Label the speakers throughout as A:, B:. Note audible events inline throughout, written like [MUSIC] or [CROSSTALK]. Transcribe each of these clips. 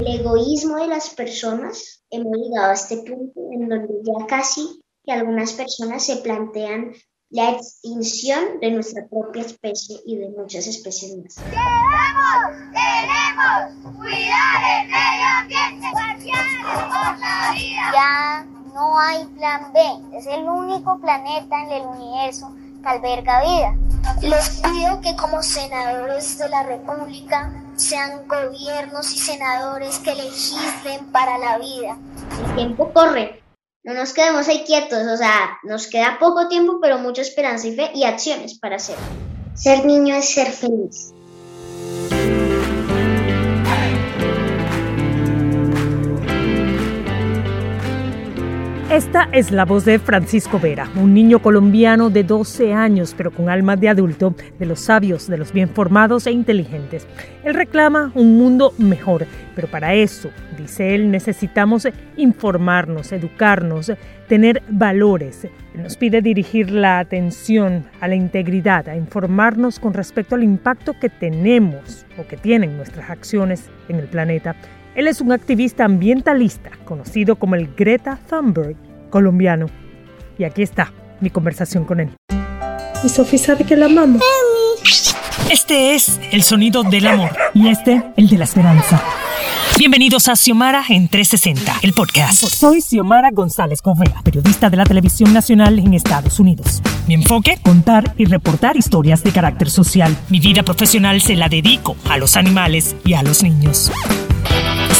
A: El egoísmo de las personas, hemos llegado a este punto en donde ya casi que algunas personas se plantean la extinción de nuestra propia especie y de muchas especies más.
B: Debemos, tenemos, cuidar el medio ambiente, por la vida.
C: Ya no hay plan B, es el único planeta en el universo que alberga vida.
D: Les pido que como senadores de la República sean gobiernos y senadores que legislen para la vida.
A: El tiempo corre, no nos quedemos ahí quietos, o sea, nos queda poco tiempo, pero mucha esperanza y fe y acciones para hacer. Ser niño es ser feliz.
E: Esta es la voz de Francisco Vera, un niño colombiano de 12 años, pero con alma de adulto, de los sabios, de los bien formados e inteligentes. Él reclama un mundo mejor, pero para eso, dice él, necesitamos informarnos, educarnos, tener valores. Nos pide dirigir la atención a la integridad, a informarnos con respecto al impacto que tenemos o que tienen nuestras acciones en el planeta él es un activista ambientalista conocido como el Greta Thunberg colombiano. Y aquí está mi conversación con él.
F: Y Sophie sabe que la amamos.
E: Este es el sonido del amor y este el de la esperanza. Bienvenidos a Xiomara en 360, el podcast. Soy Xiomara González Correa, periodista de la televisión nacional en Estados Unidos. Mi enfoque, contar y reportar historias de carácter social. Mi vida profesional se la dedico a los animales y a los niños.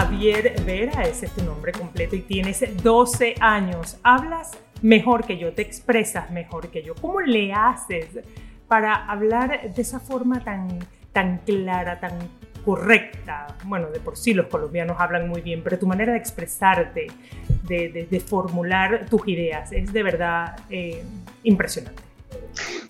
E: Javier Vera, ese es tu nombre completo y tienes 12 años. Hablas mejor que yo, te expresas mejor que yo. ¿Cómo le haces para hablar de esa forma tan, tan clara, tan correcta? Bueno, de por sí los colombianos hablan muy bien, pero tu manera de expresarte, de, formular tus ideas, es de verdad eh, impresionante.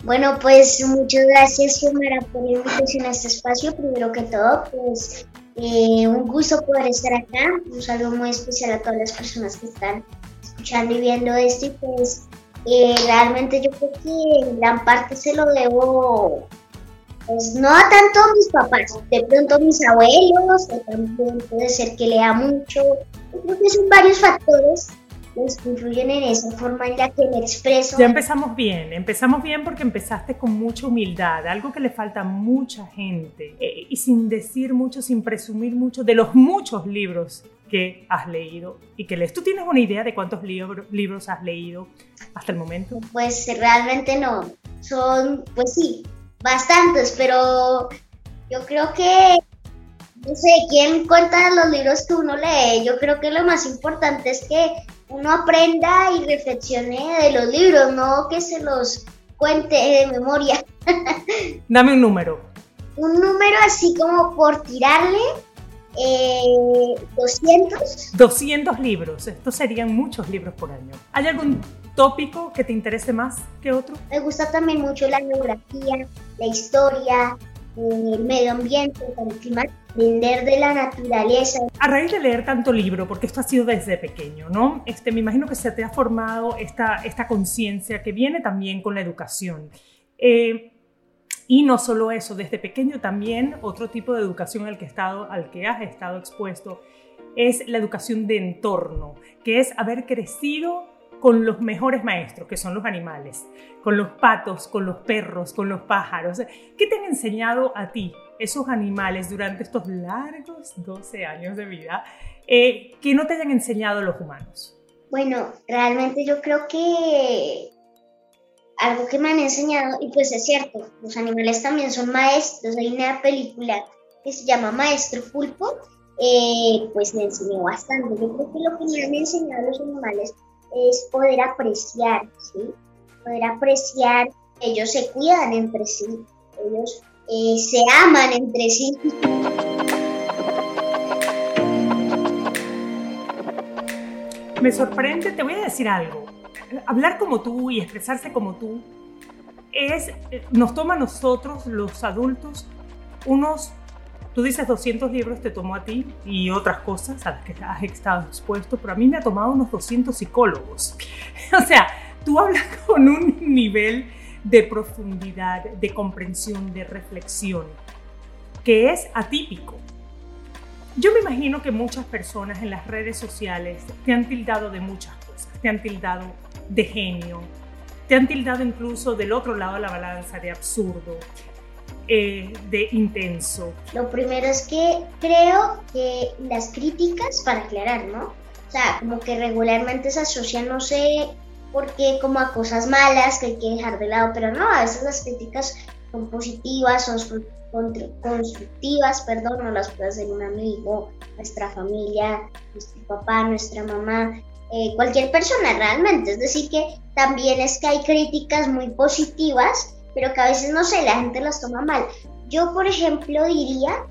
A: Bueno, pues muchas gracias, Xiomara, por la invitación a este espacio. Primero que todo, pues eh, un gusto poder estar acá. Un saludo muy especial a todas las personas que están escuchando y viendo esto. Y pues eh, realmente yo creo que en gran parte se lo debo, pues no a tanto a mis papás, de pronto a mis abuelos, que también puede ser que lea mucho. Yo creo que son varios factores pues, influyen en esa forma en la que me expreso.
E: Ya empezamos bien, empezamos bien porque empezaste con mucha humildad, algo que le falta a mucha gente, eh, y sin decir mucho, sin presumir mucho de los muchos libros que has leído y que lees. ¿Tú tienes una idea de cuántos libros has leído hasta el momento?
A: Pues realmente no, son, pues sí, bastantes, pero yo creo que no sé quién cuenta los libros que uno lee. Yo creo que lo más importante es que uno aprenda y reflexione de los libros, no que se los cuente de memoria. [LAUGHS]
E: Dame un número.
A: Un número así como por tirarle. Eh, 200.
E: 200 libros. Estos serían muchos libros por año. ¿Hay algún tópico que te interese más que otro?
A: Me gusta también mucho la geografía, la historia, el medio ambiente, el clima, aprender de la naturaleza.
E: A raíz de leer tanto libro, porque esto ha sido desde pequeño, ¿no? Este, me imagino que se te ha formado esta, esta conciencia que viene también con la educación. Eh, y no solo eso, desde pequeño también otro tipo de educación al que, estado, al que has estado expuesto es la educación de entorno, que es haber crecido con los mejores maestros, que son los animales, con los patos, con los perros, con los pájaros. ¿Qué te han enseñado a ti esos animales durante estos largos 12 años de vida eh, que no te hayan enseñado los humanos?
A: Bueno, realmente yo creo que algo que me han enseñado, y pues es cierto, los animales también son maestros. Hay una película que se llama Maestro Pulpo, eh, pues me enseñó bastante. Yo creo que lo que me han enseñado los animales es poder apreciar, ¿sí? Poder apreciar, ellos se cuidan entre sí, ellos eh, se aman entre sí.
E: Me sorprende, te voy a decir algo. Hablar como tú y expresarse como tú es, nos toma a nosotros, los adultos, unos, tú dices 200 libros te tomó a ti y otras cosas a las que has estado expuesto, pero a mí me ha tomado unos 200 psicólogos. [LAUGHS] o sea, tú hablas [LAUGHS] con un nivel de profundidad, de comprensión, de reflexión, que es atípico. Yo me imagino que muchas personas en las redes sociales te han tildado de muchas cosas, te han tildado de genio, te han tildado incluso del otro lado de la balanza de absurdo, eh, de intenso.
A: Lo primero es que creo que las críticas, para aclarar, ¿no? O sea, como que regularmente se asocian, no sé por qué, como a cosas malas que hay que dejar de lado, pero no, a veces las críticas son positivas, son constructivas, perdón, no las puede hacer un amigo, nuestra familia, nuestro papá, nuestra mamá, eh, cualquier persona realmente. Es decir, que también es que hay críticas muy positivas, pero que a veces no sé, la gente las toma mal. Yo, por ejemplo, diría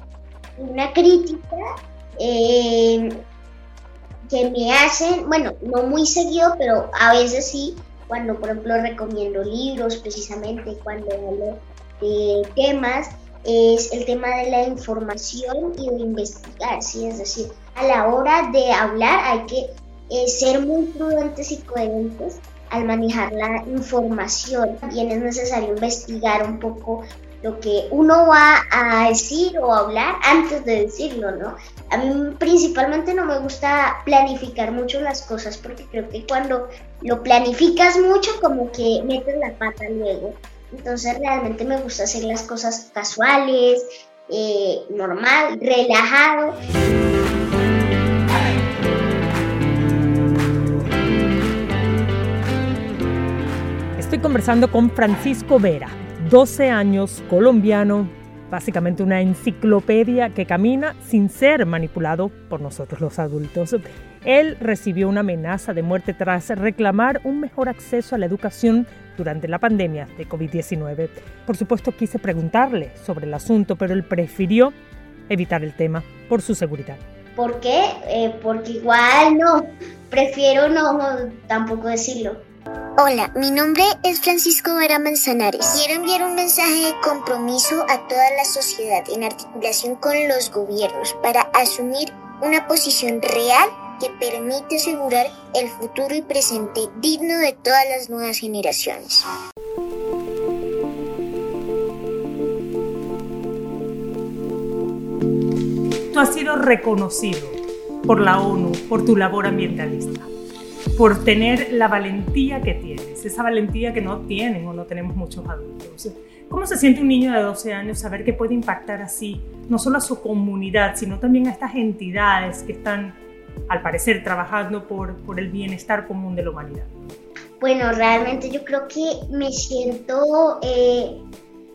A: una crítica eh, que me hacen, bueno, no muy seguido, pero a veces sí, cuando por ejemplo recomiendo libros, precisamente cuando hablo de temas, es el tema de la información y de investigar, ¿sí? Es decir, a la hora de hablar hay que eh, ser muy prudentes y coherentes al manejar la información. También es necesario investigar un poco lo que uno va a decir o hablar antes de decirlo, ¿no? A mí principalmente no me gusta planificar mucho las cosas porque creo que cuando lo planificas mucho como que metes la pata luego. Entonces realmente me gusta hacer las cosas casuales, eh, normal, relajado.
E: Estoy conversando con Francisco Vera, 12 años, colombiano, básicamente una enciclopedia que camina sin ser manipulado por nosotros los adultos. Él recibió una amenaza de muerte tras reclamar un mejor acceso a la educación durante la pandemia de COVID-19. Por supuesto quise preguntarle sobre el asunto, pero él prefirió evitar el tema por su seguridad.
A: ¿Por qué? Eh, porque igual no, prefiero no tampoco decirlo.
D: Hola, mi nombre es Francisco Vera Manzanares. Quiero enviar un mensaje de compromiso a toda la sociedad en articulación con los gobiernos para asumir una posición real que permite asegurar el futuro y presente digno de todas las nuevas generaciones.
E: Tú has sido reconocido por la ONU por tu labor ambientalista por tener la valentía que tienes, esa valentía que no tienen o no tenemos muchos adultos. ¿Cómo se siente un niño de 12 años saber que puede impactar así, no solo a su comunidad, sino también a estas entidades que están, al parecer, trabajando por, por el bienestar común de la humanidad?
A: Bueno, realmente yo creo que me siento eh,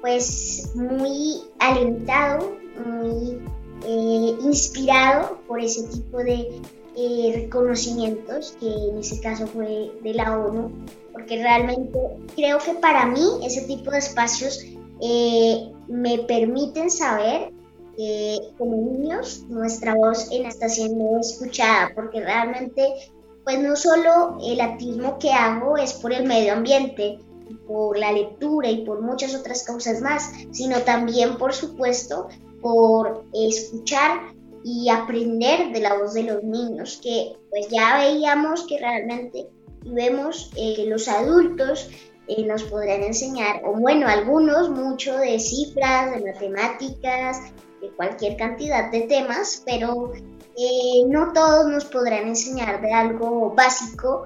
A: pues muy alentado, muy eh, inspirado por ese tipo de eh, reconocimientos, que en ese caso fue de la ONU, porque realmente creo que para mí ese tipo de espacios eh, me permiten saber que como niños nuestra voz está siendo escuchada, porque realmente pues no solo el activismo que hago es por el medio ambiente, por la lectura y por muchas otras causas más, sino también, por supuesto, por escuchar y aprender de la voz de los niños, que pues ya veíamos que realmente vemos eh, que los adultos eh, nos podrán enseñar, o bueno, algunos mucho de cifras, de matemáticas, de cualquier cantidad de temas, pero eh, no todos nos podrán enseñar de algo básico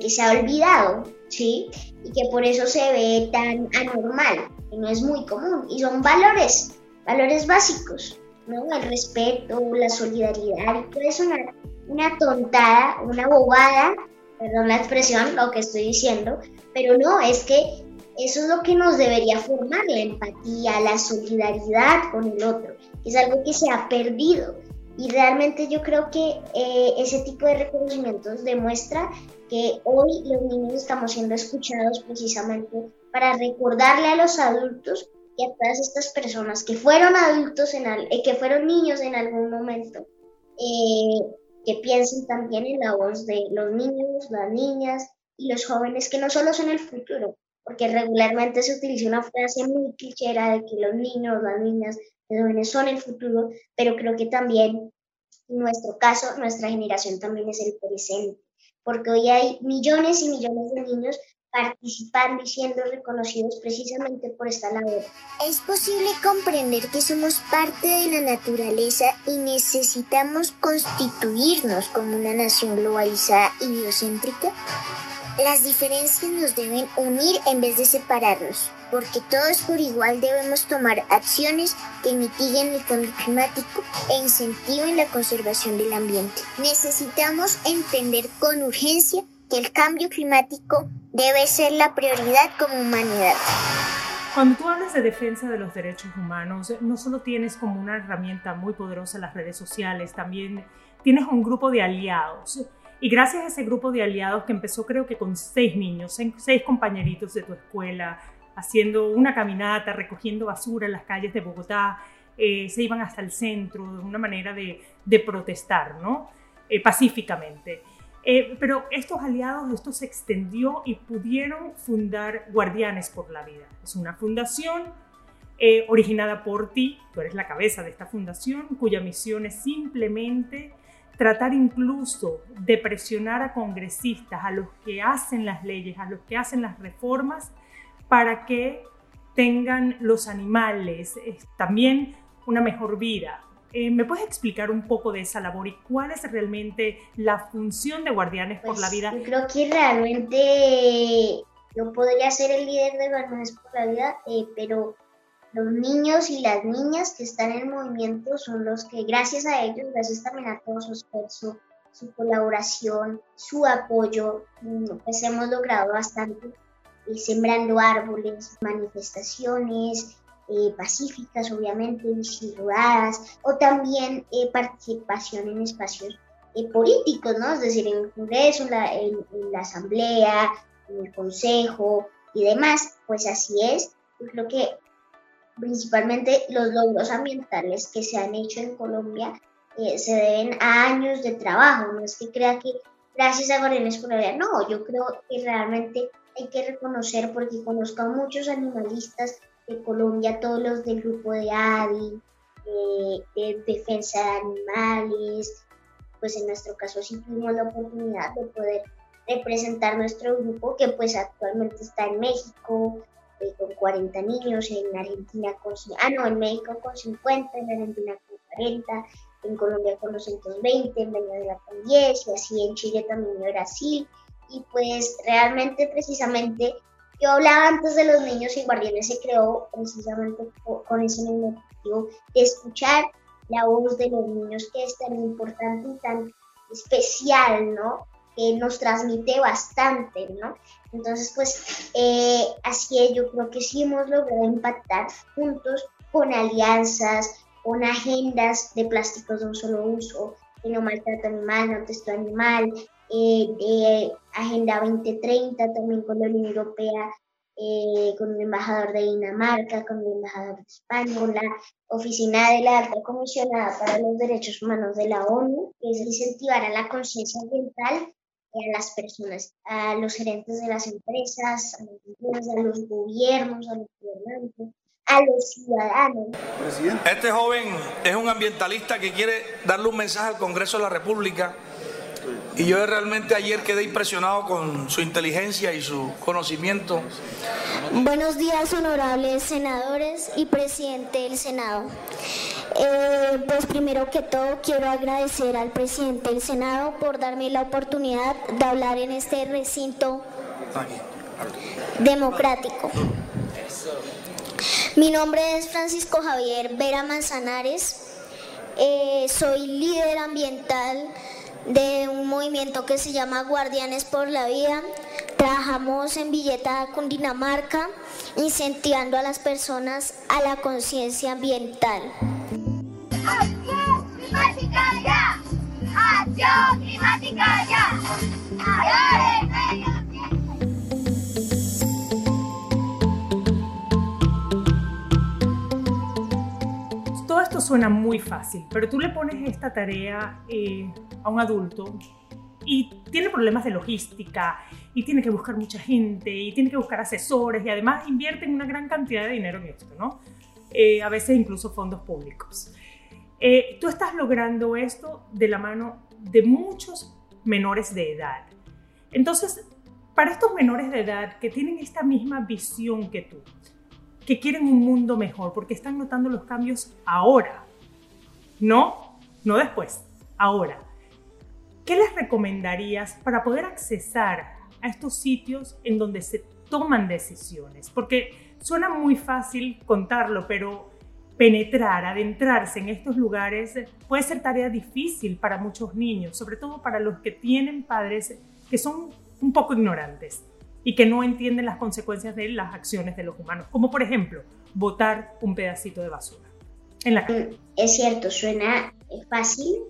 A: que se ha olvidado, ¿sí? Y que por eso se ve tan anormal, que no es muy común, y son valores valores básicos, ¿no? El respeto, la solidaridad, puede sonar una tontada, una bobada, perdón la expresión, lo que estoy diciendo, pero no, es que eso es lo que nos debería formar, la empatía, la solidaridad con el otro. Es algo que se ha perdido. Y realmente yo creo que eh, ese tipo de reconocimientos demuestra que hoy los niños estamos siendo escuchados precisamente para recordarle a los adultos y a todas estas personas que fueron adultos, en eh, que fueron niños en algún momento, eh, que piensen también en la voz de los niños, las niñas y los jóvenes que no solo son el futuro, porque regularmente se utiliza una frase muy clichera de que los niños, las niñas, los jóvenes son el futuro, pero creo que también en nuestro caso, nuestra generación también es el presente, porque hoy hay millones y millones de niños participando y siendo reconocidos precisamente por esta labor.
D: ¿Es posible comprender que somos parte de la naturaleza y necesitamos constituirnos como una nación globalizada y biocéntrica? Las diferencias nos deben unir en vez de separarnos, porque todos por igual debemos tomar acciones que mitiguen el cambio climático e incentiven la conservación del ambiente. Necesitamos entender con urgencia que el cambio climático debe ser la prioridad como humanidad.
E: Cuando tú hablas de defensa de los derechos humanos, no solo tienes como una herramienta muy poderosa las redes sociales, también tienes un grupo de aliados y gracias a ese grupo de aliados que empezó creo que con seis niños, seis compañeritos de tu escuela, haciendo una caminata, recogiendo basura en las calles de Bogotá, eh, se iban hasta el centro de una manera de, protestar, ¿no? Eh, pacíficamente. Eh, pero estos aliados, esto se extendió y pudieron fundar Guardianes por la Vida. Es una fundación originada por ti, tú eres la cabeza de esta fundación, cuya misión es simplemente tratar incluso de presionar a congresistas, a los que hacen las leyes, a los que hacen las reformas, para que tengan los animales también una mejor vida. Eh, ¿Me puedes explicar un poco de esa labor y cuál es realmente la función de Guardianes por la
A: pues,
E: Vida?
A: Yo creo que realmente yo podría ser el líder de Guardianes por la Vida, eh, pero los niños y las niñas que están en movimiento son los que, gracias a ellos, gracias también a todo su esfuerzo, su colaboración, su apoyo, mm, pues hemos logrado bastante, eh, sembrando árboles, manifestaciones eh, pacíficas, obviamente, rodadas, o también eh, participación en espacios políticos, ¿no? Es decir, en el Congreso, en la, Asamblea, en el Consejo y demás, pues así es. Yo creo que principalmente los logros ambientales que se han hecho en Colombia eh, se deben a años de trabajo, no es que crea que gracias a Guardianes Vida, no, yo creo que realmente hay que reconocer porque conozco a muchos animalistas de Colombia, todos los del grupo de ADI, de defensa de animales, pues en nuestro caso sí tuvimos la oportunidad de poder representar nuestro grupo que pues actualmente está en México, con 40 niños, en Argentina con, ah no, en México con 50, en Argentina con 40, en Colombia con 220, en Venezuela con 10 y así en Chile también y Brasil. Y pues realmente precisamente yo hablaba antes de los niños y guardianes se creó precisamente con ese mismo objetivo de escuchar la voz de los niños que es tan importante y tan especial, ¿no? que nos transmite bastante, ¿no? Entonces, pues eh, así es, yo creo que sí hemos logrado impactar juntos con alianzas, con agendas de plásticos de un solo uso, de no maltrato animal, no texto animal, eh, de Agenda 2030 también con la Unión Europea, eh, con el embajador de Dinamarca, con el embajador de España, con la oficina de la alta comisionada para los derechos humanos de la ONU, que es incentivar a la conciencia ambiental a las personas, a los gerentes de las empresas, a los, a los gobiernos, a los gobernantes, a los ciudadanos.
G: Este joven es un ambientalista que quiere darle un mensaje al Congreso de la República y yo realmente ayer quedé impresionado con su inteligencia y su conocimiento.
H: Buenos días, honorables senadores y presidente del Senado. Eh, pues primero que todo quiero agradecer al presidente del Senado por darme la oportunidad de hablar en este recinto democrático. Mi nombre es Francisco Javier Vera Manzanares. Eh, soy líder ambiental de un movimiento que se llama Guardianes por la Vida. Trabajamos en Villeta, Cundinamarca, incentivando a las personas a la conciencia ambiental.
B: ¡Acción climática ya! ¡Acción climática ya!
E: Suena muy fácil, pero tú le pones esta tarea eh, a un adulto y tiene problemas de logística y tiene que buscar mucha gente y tiene que buscar asesores y además invierte en una gran cantidad de dinero en esto, ¿no? Eh, a veces incluso fondos públicos. Eh, tú estás logrando esto de la mano de muchos menores de edad. Entonces, para estos menores de edad que tienen esta misma visión que tú, que quieren un mundo mejor porque están notando los cambios ahora, no, no después, ahora. ¿Qué les recomendarías para poder accesar a estos sitios en donde se toman decisiones? Porque suena muy fácil contarlo, pero penetrar, adentrarse en estos lugares puede ser tarea difícil para muchos niños, sobre todo para los que tienen padres que son un poco ignorantes y que no entienden las consecuencias de las acciones de los humanos, como por ejemplo botar un pedacito de basura la
A: Es cierto, suena fácil,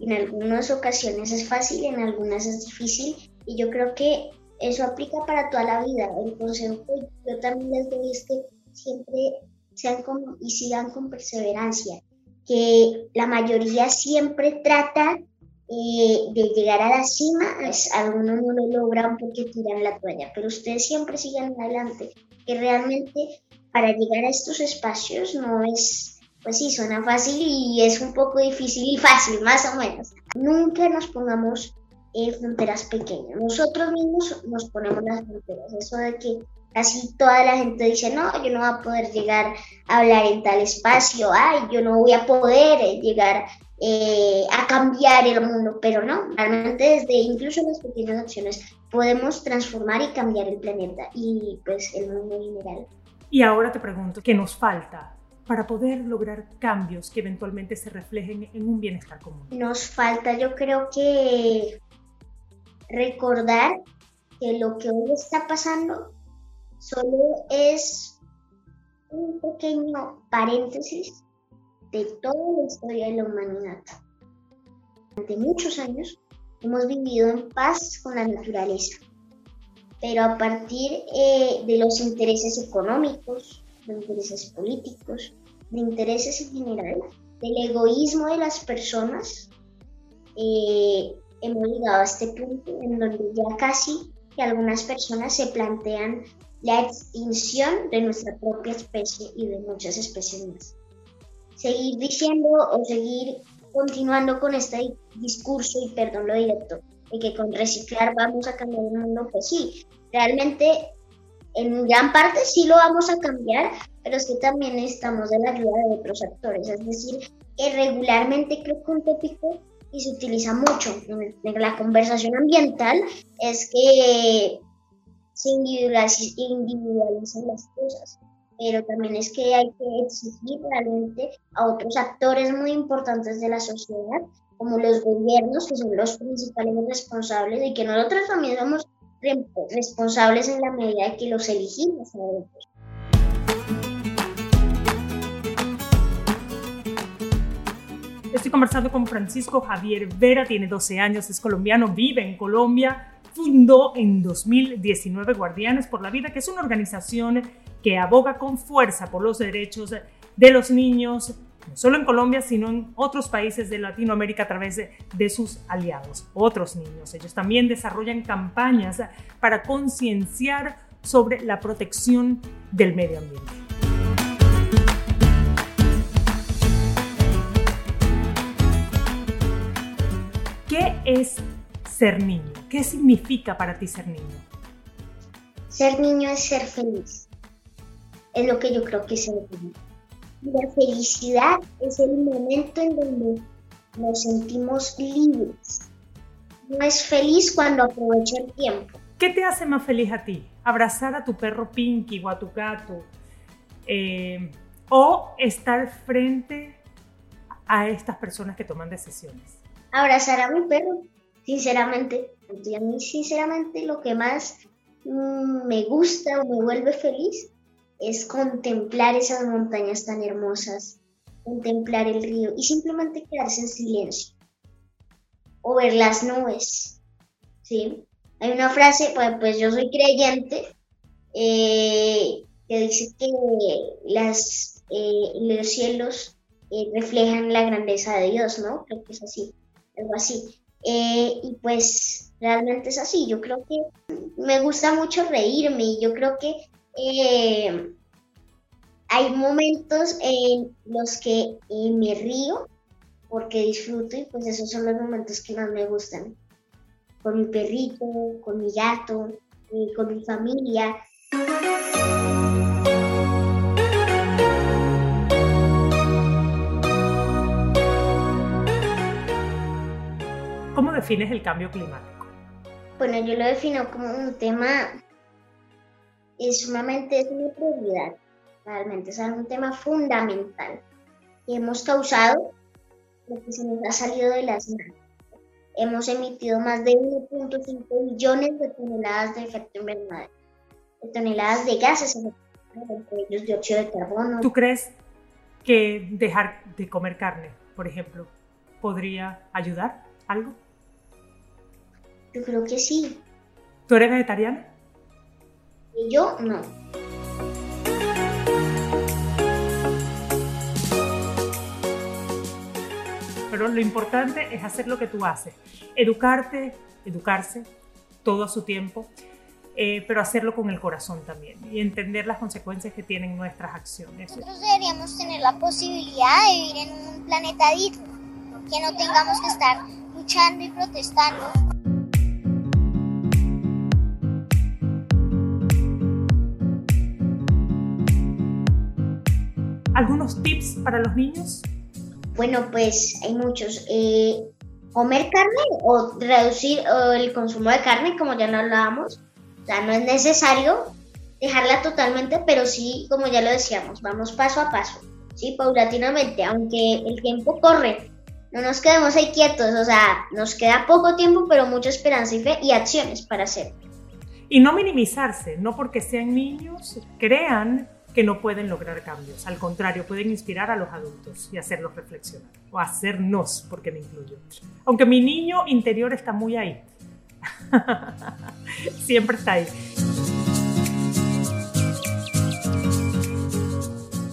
A: en algunas ocasiones es fácil, en algunas es difícil y yo creo que eso aplica para toda la vida. El consejo que yo también les doy es que siempre sean con, y sigan con perseverancia, que la mayoría siempre trata eh, de llegar a la cima, pues, algunos no lo logran porque tiran la toalla, pero ustedes siempre sigan adelante, que realmente para llegar a estos espacios no es pues sí, suena fácil y es un poco difícil y fácil, más o menos. Nunca nos pongamos en fronteras pequeñas. Nosotros mismos nos ponemos las fronteras. Eso de que casi toda la gente dice, no, yo no voy a poder llegar a hablar en tal espacio, ay, yo no voy a poder llegar eh, a cambiar el mundo, pero no, realmente desde incluso las pequeñas acciones podemos transformar y cambiar el planeta y pues el mundo general.
E: Y ahora te pregunto, ¿qué nos falta para poder lograr cambios que eventualmente se reflejen en un bienestar común?
A: Nos falta, yo creo que recordar que lo que hoy está pasando solo es un pequeño paréntesis de toda la historia de la humanidad. Durante muchos años hemos vivido en paz con la naturaleza, pero a partir eh, de los intereses económicos, de intereses políticos, de intereses en general, del egoísmo de las personas, eh, hemos llegado a este punto en donde ya casi que algunas personas se plantean la extinción de nuestra propia especie y de muchas especies más. Seguir diciendo o seguir continuando con este discurso, y perdón lo directo, de que con reciclar vamos a cambiar el mundo, pues sí, realmente en gran parte sí lo vamos a cambiar, pero es que también necesitamos de la ayuda de otros actores. Es decir, que regularmente creo que un tópico y se utiliza mucho en la conversación ambiental es que se individualizan las cosas, pero también es que hay que exigir realmente a otros actores muy importantes de la sociedad, como los gobiernos, que son los principales responsables, y que nosotros también somos responsables en la medida que los elegimos
E: Estoy conversando con Francisco Javier Vera, tiene 12 años, es colombiano, vive en Colombia, fundó en 2019 Guardianes por la Vida, que es una organización que aboga con fuerza por los derechos de los niños, no solo en Colombia, sino en otros países de Latinoamérica a través de, sus aliados, otros niños. Ellos también desarrollan campañas para concienciar sobre la protección del medio ambiente. ¿Qué es ser niño? ¿Qué significa para ti ser niño?
A: Ser niño es ser feliz. Es lo que yo creo que es ser niño la felicidad es el momento en donde nos sentimos libres. No es feliz cuando aprovecha el tiempo.
E: ¿Qué te hace más feliz a ti? ¿Abrazar a tu perro Pinky o a tu gato? eh, o estar frente a estas personas que toman decisiones?
A: Abrazar a mi perro, sinceramente. Y a mí, sinceramente, lo que más mm, me gusta o me vuelve feliz es contemplar esas montañas tan hermosas, contemplar el río y simplemente quedarse en silencio o ver las nubes. ¿sí? Hay una frase, pues, pues yo soy creyente, eh, que dice que las, eh, los cielos eh, reflejan la grandeza de Dios, ¿no? Creo que es así, algo así. y pues realmente es así, yo creo que me gusta mucho reírme y yo creo que hay momentos en los que me río porque disfruto y pues esos son los momentos que más me gustan. Con mi perrito, con mi gato, con mi familia.
E: ¿Cómo defines el cambio climático?
A: Bueno, yo lo defino como un tema, es sumamente, es una prioridad, realmente, es un tema fundamental que hemos causado lo que se nos ha salido de las manos. Hemos emitido más de 1.5 millones de toneladas de efecto invernadero, de toneladas de gases, entre ellos dióxido de carbono.
E: ¿Tú crees que dejar de comer carne, por ejemplo, podría ayudar algo?
A: Yo creo que sí.
E: ¿Tú eres vegetariana?
A: Yo no.
E: pero lo importante es hacer lo que tú haces, educarte, educarse todo a su tiempo, eh, pero hacerlo con el corazón también y entender las consecuencias que tienen nuestras acciones.
C: Nosotros deberíamos tener la posibilidad de vivir en un planeta digno, que no tengamos que estar luchando y protestando.
E: ¿Algunos tips para los niños?
A: Bueno, pues hay muchos. Eh, comer carne o reducir el consumo de carne, como ya no hablábamos. O sea, no es necesario dejarla totalmente, pero sí, como ya lo decíamos, vamos paso a paso, sí, paulatinamente, aunque el tiempo corre. No nos quedemos ahí quietos, o sea, nos queda poco tiempo, pero mucha esperanza y fe y acciones para hacer.
E: Y no minimizarse, no porque sean niños, crean que no pueden lograr cambios. Al contrario, pueden inspirar a los adultos y hacerlos reflexionar. O hacernos, porque me incluyo. Aunque mi niño interior está muy ahí. [LAUGHS] Siempre está ahí.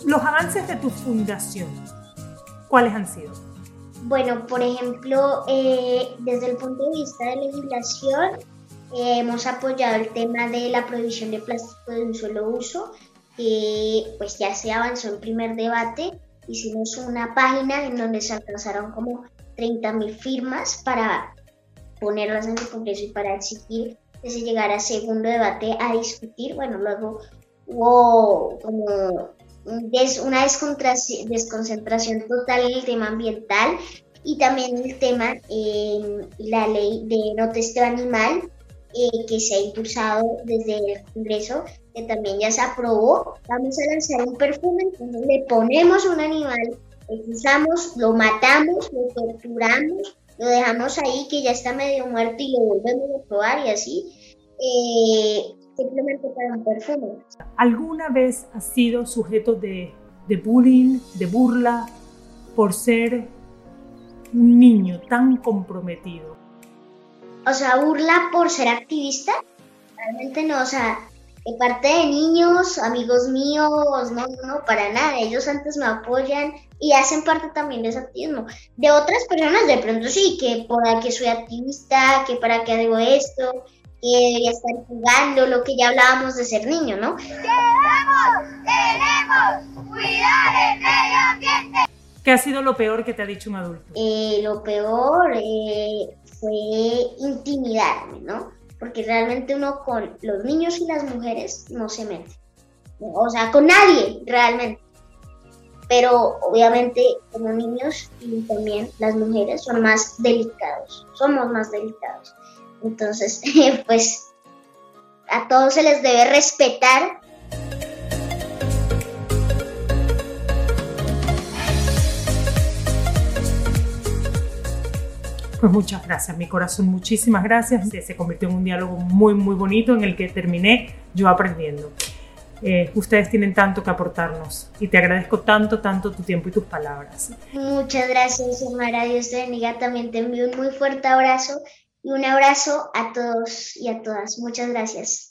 E: Los avances de tu fundación, ¿cuáles han sido?
A: Bueno, por ejemplo, eh, desde el punto de vista de legislación, eh, hemos apoyado el tema de la prohibición de plástico de un solo uso pues ya se avanzó en primer debate. Hicimos una página en donde se alcanzaron como 30.000 firmas para ponerlas en el Congreso y para exigir que se llegara a segundo debate a discutir. Bueno, luego hubo como una desconcentración total en el tema ambiental y también el tema en la ley de no testeo animal eh, que se ha impulsado desde el Congreso, que también ya se aprobó. Vamos a lanzar un perfume, entonces le ponemos un animal, lo usamos, lo matamos, lo torturamos, lo dejamos ahí que ya está medio muerto y lo volvemos a probar y así. Eh, simplemente para un perfume.
E: ¿Alguna vez has sido sujeto de, de bullying, de burla, por ser un niño tan comprometido?
A: o sea, burla por ser activista. Realmente no, o sea, de parte de niños, amigos míos, no, no, para nada. Ellos antes me apoyan y hacen parte también de ese activismo. De otras personas, de pronto sí, que por que soy activista, que para qué hago esto, que debería estar jugando, lo que ya hablábamos de ser niño, ¿no?
B: ¡Queremos, queremos cuidar el medio ambiente!
E: ¿Qué ha sido lo peor que te ha dicho un adulto?
A: Eh, lo peor, eh, fue intimidarme, ¿no? Porque realmente uno con los niños y las mujeres no se mete. O sea, con nadie realmente. Pero obviamente como niños y también las mujeres son más delicados, somos más delicados. Entonces, [LAUGHS] pues a todos se les debe respetar
F: Pues muchas gracias, mi corazón, muchísimas gracias. Se convirtió en un diálogo muy, muy bonito en el que terminé yo aprendiendo. Eh, ustedes tienen tanto que aportarnos y te agradezco tanto, tanto tu tiempo y tus palabras.
A: Muchas gracias, Xiomara. Dios te bendiga. También te envío un muy fuerte abrazo y un abrazo a todos y a todas. Muchas gracias.